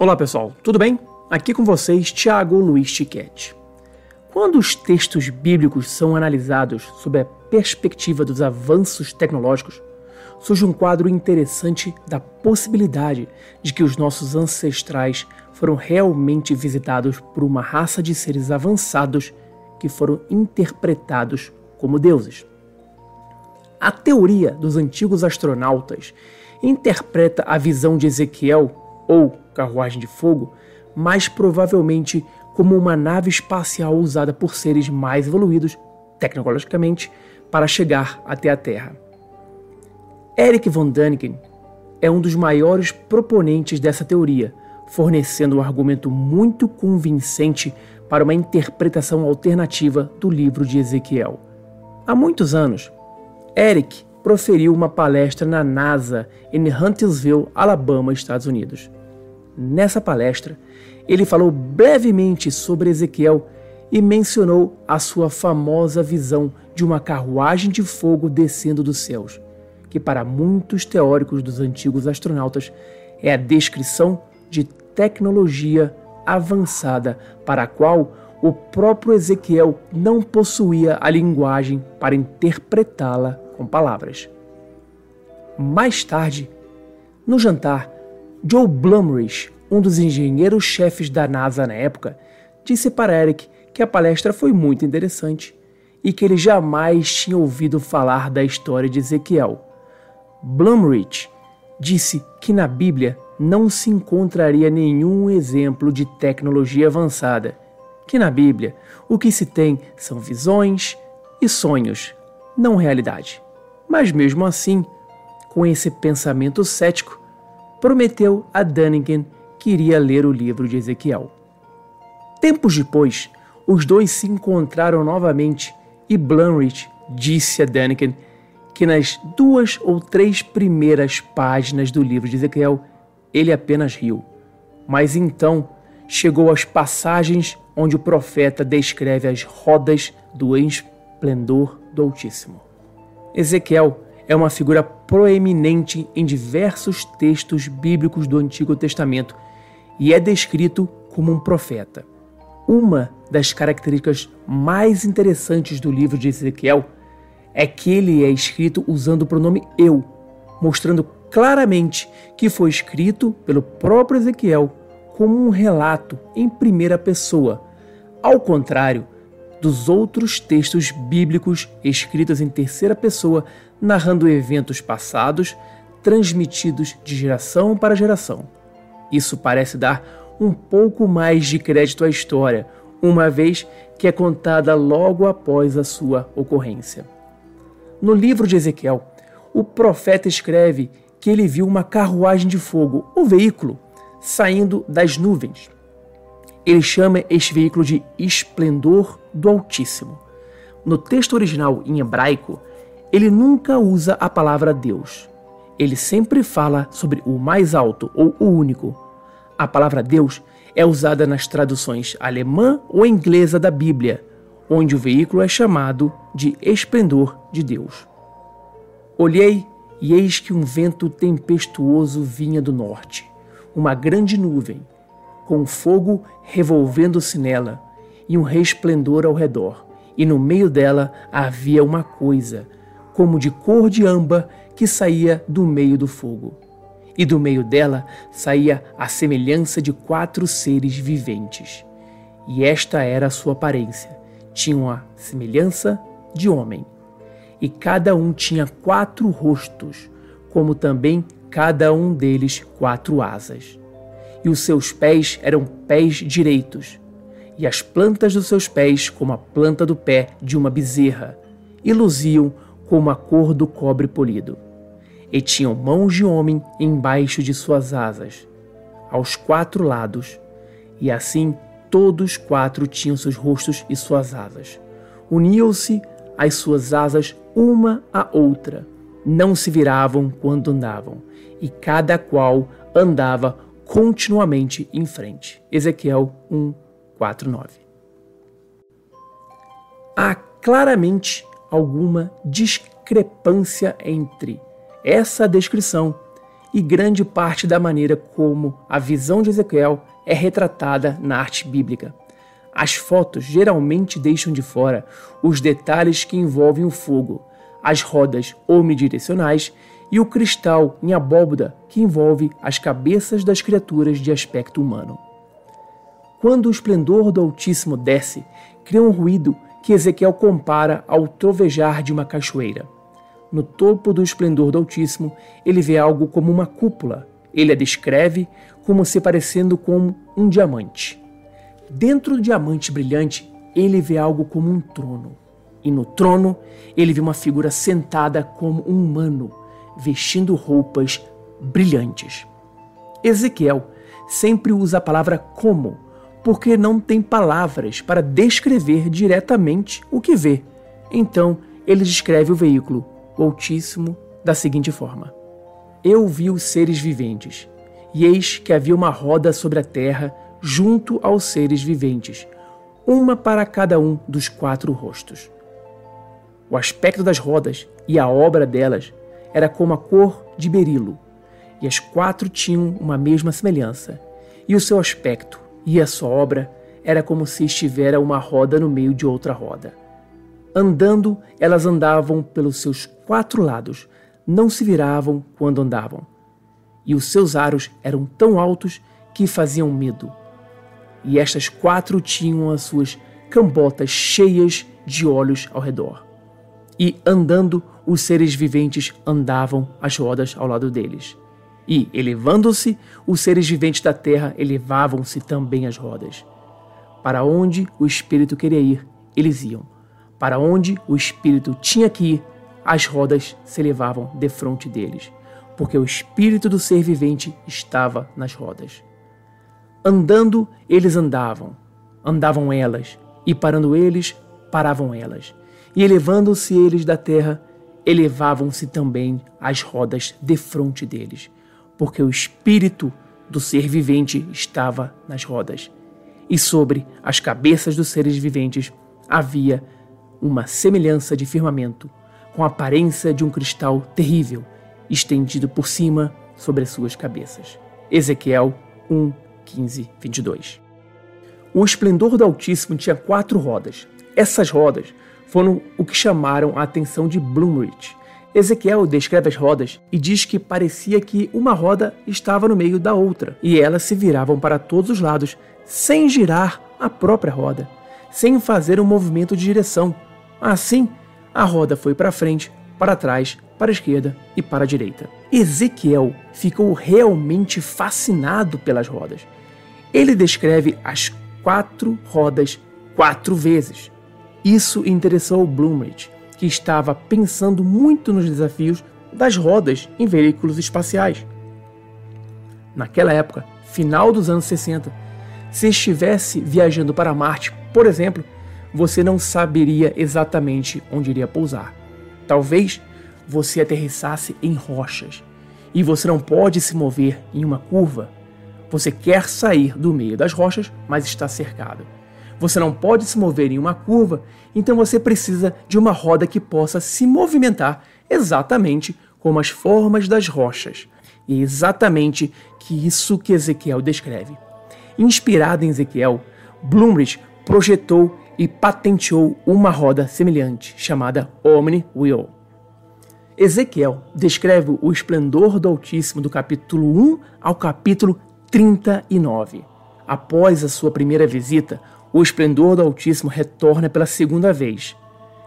Olá pessoal, tudo bem? Aqui com vocês, Tiago Luiz Tiquete. Quando os textos bíblicos são analisados sob a perspectiva dos avanços tecnológicos, surge um quadro interessante da possibilidade de que os nossos ancestrais foram realmente visitados por uma raça de seres avançados que foram interpretados como deuses. A teoria dos antigos astronautas interpreta a visão de Ezequiel ou carruagem de fogo, mais provavelmente como uma nave espacial usada por seres mais evoluídos tecnologicamente para chegar até a Terra. Eric von Däniken é um dos maiores proponentes dessa teoria, fornecendo um argumento muito convincente para uma interpretação alternativa do livro de Ezequiel. Há muitos anos, Eric proferiu uma palestra na NASA em Huntsville, Alabama, Estados Unidos. Nessa palestra, ele falou brevemente sobre Ezequiel e mencionou a sua famosa visão de uma carruagem de fogo descendo dos céus, que para muitos teóricos dos antigos astronautas é a descrição de tecnologia avançada para a qual o próprio Ezequiel não possuía a linguagem para interpretá-la com palavras. Mais tarde, no jantar, Joe Blumrich, um dos engenheiros-chefes da NASA na época, disse para Eric que a palestra foi muito interessante e que ele jamais tinha ouvido falar da história de Ezequiel. Blumrich disse que na Bíblia não se encontraria nenhum exemplo de tecnologia avançada, que na Bíblia o que se tem são visões e sonhos, não realidade. Mas mesmo assim, com esse pensamento cético, prometeu a Dunnigan que iria ler o livro de Ezequiel. Tempos depois, os dois se encontraram novamente e Blumrich disse a Dunnigan que nas duas ou três primeiras páginas do livro de Ezequiel ele apenas riu. Mas então chegou às passagens onde o profeta descreve as rodas do esplendor do Altíssimo. Ezequiel é uma figura proeminente em diversos textos bíblicos do Antigo Testamento e é descrito como um profeta. Uma das características mais interessantes do livro de Ezequiel é que ele é escrito usando o pronome eu, mostrando claramente que foi escrito pelo próprio Ezequiel como um relato em primeira pessoa, ao contrário dos outros textos bíblicos escritos em terceira pessoa, narrando eventos passados, transmitidos de geração para geração. Isso parece dar um pouco mais de crédito à história, uma vez que é contada logo após a sua ocorrência. No livro de Ezequiel, o profeta escreve que ele viu uma carruagem de fogo, o veículo, saindo das nuvens. Ele chama este veículo de esplendor do Altíssimo. No texto original em hebraico, ele nunca usa a palavra Deus. Ele sempre fala sobre o mais alto ou o único. A palavra Deus é usada nas traduções alemã ou inglesa da Bíblia, onde o veículo é chamado de esplendor de Deus. Olhei e eis que um vento tempestuoso vinha do norte, uma grande nuvem com fogo revolvendo-se nela e um resplendor ao redor. E no meio dela havia uma coisa, como de cor de âmbar, que saía do meio do fogo. E do meio dela saía a semelhança de quatro seres viventes. E esta era a sua aparência. Tinham a semelhança de homem. E cada um tinha quatro rostos, como também cada um deles quatro asas e os seus pés eram pés direitos, e as plantas dos seus pés como a planta do pé de uma bezerra, e luziam como a cor do cobre polido. E tinham mãos de homem embaixo de suas asas, aos quatro lados, e assim todos quatro tinham seus rostos e suas asas. Uniam-se as suas asas uma à outra, não se viravam quando andavam, e cada qual andava continuamente em frente. Ezequiel 1, 4, 9. Há claramente alguma discrepância entre essa descrição e grande parte da maneira como a visão de Ezequiel é retratada na arte bíblica. As fotos geralmente deixam de fora os detalhes que envolvem o fogo, as rodas omnidirecionais e o cristal em abóboda que envolve as cabeças das criaturas de aspecto humano. Quando o esplendor do Altíssimo desce, cria um ruído que Ezequiel compara ao trovejar de uma cachoeira. No topo do esplendor do Altíssimo, ele vê algo como uma cúpula. Ele a descreve como se parecendo com um diamante. Dentro do diamante brilhante, ele vê algo como um trono. E no trono, ele vê uma figura sentada como um humano, vestindo roupas brilhantes. Ezequiel sempre usa a palavra como, porque não tem palavras para descrever diretamente o que vê. Então, ele descreve o veículo, o Altíssimo, da seguinte forma: Eu vi os seres viventes, e eis que havia uma roda sobre a terra junto aos seres viventes, uma para cada um dos quatro rostos. O aspecto das rodas e a obra delas era como a cor de berilo, e as quatro tinham uma mesma semelhança, e o seu aspecto e a sua obra era como se estivera uma roda no meio de outra roda. Andando, elas andavam pelos seus quatro lados, não se viravam quando andavam. E os seus aros eram tão altos que faziam medo. E estas quatro tinham as suas cambotas cheias de olhos ao redor e andando, os seres viventes andavam as rodas ao lado deles. E, elevando-se, os seres viventes da terra elevavam-se também as rodas. Para onde o espírito queria ir, eles iam. Para onde o espírito tinha que ir, as rodas se elevavam defronte deles, porque o espírito do ser vivente estava nas rodas. Andando, eles andavam, andavam elas, e parando eles, paravam elas e elevando-se eles da terra, elevavam-se também as rodas defronte deles, porque o espírito do ser vivente estava nas rodas. E sobre as cabeças dos seres viventes havia uma semelhança de firmamento, com a aparência de um cristal terrível, estendido por cima sobre as suas cabeças. Ezequiel 1, 15, 22. O esplendor do Altíssimo tinha quatro rodas. Essas rodas foram o que chamaram a atenção de Bloomrich. Ezequiel descreve as rodas e diz que parecia que uma roda estava no meio da outra e elas se viravam para todos os lados, sem girar a própria roda, sem fazer um movimento de direção. Assim, a roda foi para frente, para trás, para a esquerda e para a direita. Ezequiel ficou realmente fascinado pelas rodas. Ele descreve as quatro rodas quatro vezes. Isso interessou Blumrich, que estava pensando muito nos desafios das rodas em veículos espaciais. Naquela época, final dos anos 60, se estivesse viajando para Marte, por exemplo, você não saberia exatamente onde iria pousar. Talvez você aterrissasse em rochas e você não pode se mover em uma curva. Você quer sair do meio das rochas, mas está cercado. Você não pode se mover em uma curva, então você precisa de uma roda que possa se movimentar exatamente como as formas das rochas. E é exatamente que isso que Ezequiel descreve. Inspirado em Ezequiel, Blumrich projetou e patenteou uma roda semelhante, chamada Omni Wheel. Ezequiel descreve o esplendor do Altíssimo do capítulo 1 ao capítulo 39. Após a sua primeira visita, o esplendor do Altíssimo retorna pela segunda vez.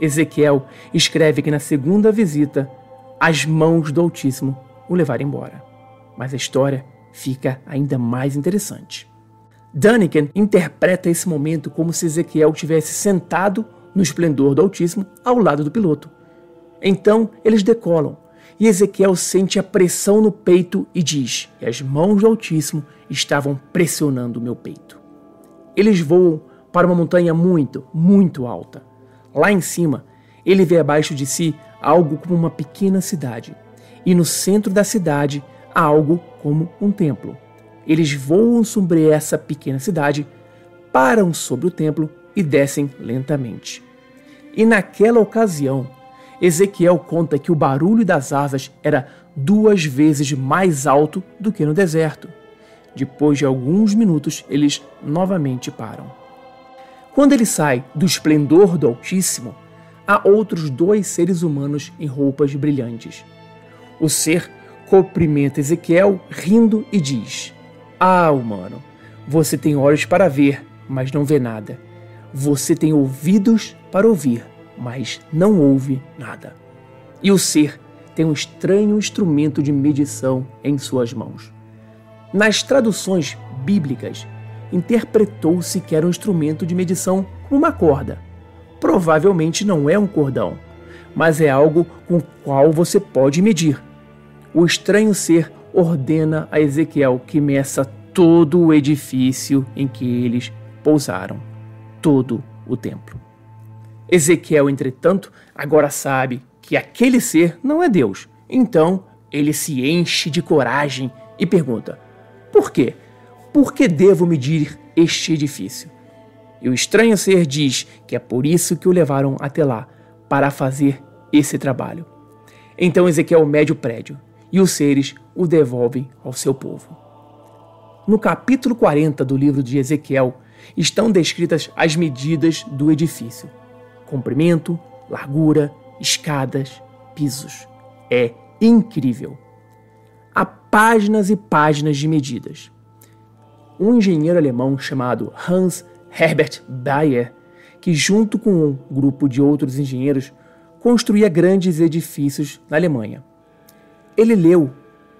Ezequiel escreve que na segunda visita, as mãos do Altíssimo o levaram embora. Mas a história fica ainda mais interessante. Daniken interpreta esse momento como se Ezequiel tivesse sentado no esplendor do Altíssimo ao lado do piloto. Então eles decolam e Ezequiel sente a pressão no peito e diz que as mãos do Altíssimo estavam pressionando o meu peito. Eles voam para uma montanha muito, muito alta. Lá em cima, ele vê abaixo de si algo como uma pequena cidade, e no centro da cidade há algo como um templo. Eles voam sobre essa pequena cidade, param sobre o templo e descem lentamente. E naquela ocasião, Ezequiel conta que o barulho das asas era duas vezes mais alto do que no deserto. Depois de alguns minutos, eles novamente param. Quando ele sai do esplendor do Altíssimo, há outros dois seres humanos em roupas brilhantes. O ser cumprimenta Ezequiel rindo e diz: Ah, humano, você tem olhos para ver, mas não vê nada. Você tem ouvidos para ouvir, mas não ouve nada. E o ser tem um estranho instrumento de medição em suas mãos. Nas traduções bíblicas, interpretou-se que era um instrumento de medição como uma corda. Provavelmente não é um cordão, mas é algo com o qual você pode medir. O estranho ser ordena a Ezequiel que meça todo o edifício em que eles pousaram, todo o templo. Ezequiel, entretanto, agora sabe que aquele ser não é Deus. Então ele se enche de coragem e pergunta: Por quê? Por que devo medir este edifício? E o estranho ser diz que é por isso que o levaram até lá, para fazer esse trabalho. Então Ezequiel mede o prédio e os seres o devolvem ao seu povo. No capítulo 40 do livro de Ezequiel estão descritas as medidas do edifício: comprimento, largura, escadas, pisos. É incrível. Páginas e páginas de medidas. Um engenheiro alemão chamado Hans Herbert Bayer, que junto com um grupo de outros engenheiros construía grandes edifícios na Alemanha. Ele leu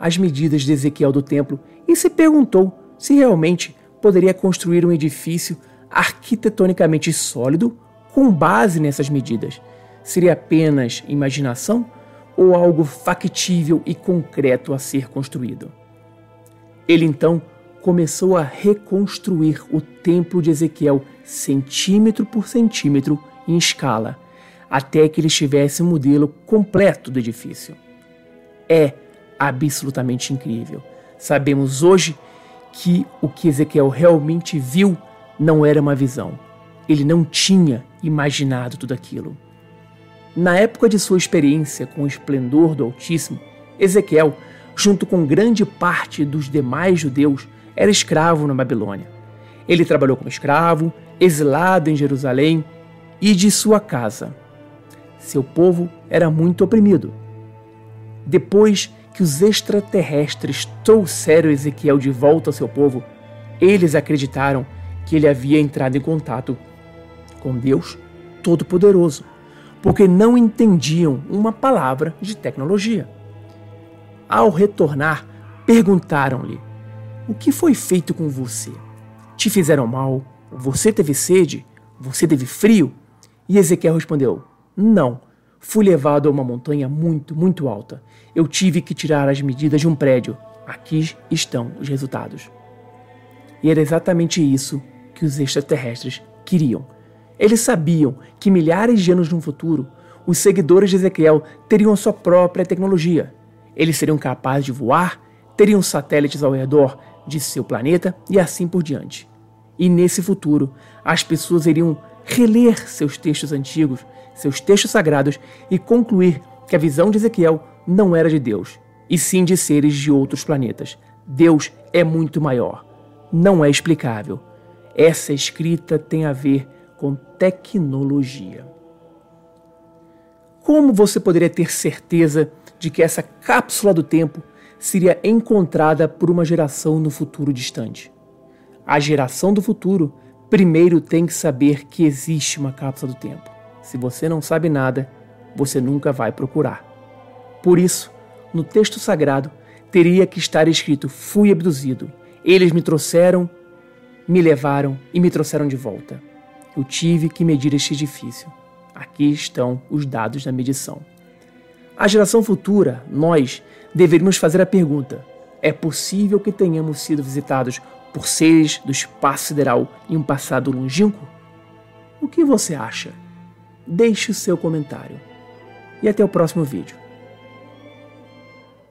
as medidas de Ezequiel do templo e se perguntou se realmente poderia construir um edifício arquitetonicamente sólido com base nessas medidas. Seria apenas imaginação ou algo factível e concreto a ser construído? Ele então começou a reconstruir o templo de Ezequiel centímetro por centímetro em escala, até que ele tivesse um modelo completo do edifício. É absolutamente incrível. Sabemos hoje que o que Ezequiel realmente viu não era uma visão. Ele não tinha imaginado tudo aquilo. Na época de sua experiência com o esplendor do Altíssimo, Ezequiel, junto com grande parte dos demais judeus, era escravo na Babilônia. Ele trabalhou como escravo, exilado em Jerusalém e de sua casa. Seu povo era muito oprimido. Depois que os extraterrestres trouxeram Ezequiel de volta ao seu povo, eles acreditaram que ele havia entrado em contato com Deus Todo-Poderoso, porque não entendiam uma palavra de tecnologia. Ao retornar, perguntaram-lhe: O que foi feito com você? Te fizeram mal? Você teve sede? Você teve frio? E Ezequiel respondeu: Não Fui levado a uma montanha muito, muito alta. Eu tive que tirar as medidas de um prédio. Aqui estão os resultados. E era exatamente isso que os extraterrestres queriam. Eles sabiam que milhares de anos no futuro, os seguidores de Ezequiel teriam sua própria tecnologia. Eles seriam capazes de voar, teriam satélites ao redor de seu planeta e assim por diante. E nesse futuro, as pessoas iriam reler seus textos antigos seus textos sagrados e concluir que a visão de Ezequiel não era de Deus, e sim de seres de outros planetas. Deus é muito maior. Não é explicável. Essa escrita tem a ver com tecnologia. Como você poderia ter certeza de que essa cápsula do tempo seria encontrada por uma geração no futuro distante? A geração do futuro primeiro tem que saber que existe uma cápsula do tempo. Se você não sabe nada, você nunca vai procurar. Por isso, no texto sagrado, teria que estar escrito: Fui abduzido. Eles me trouxeram, me levaram e me trouxeram de volta. Eu tive que medir este edifício. Aqui estão os dados da medição. A geração futura, nós, deveríamos fazer a pergunta: é possível que tenhamos sido visitados por seres do espaço sideral em um passado longínquo? O que você acha? deixe o seu comentário. E até o próximo vídeo.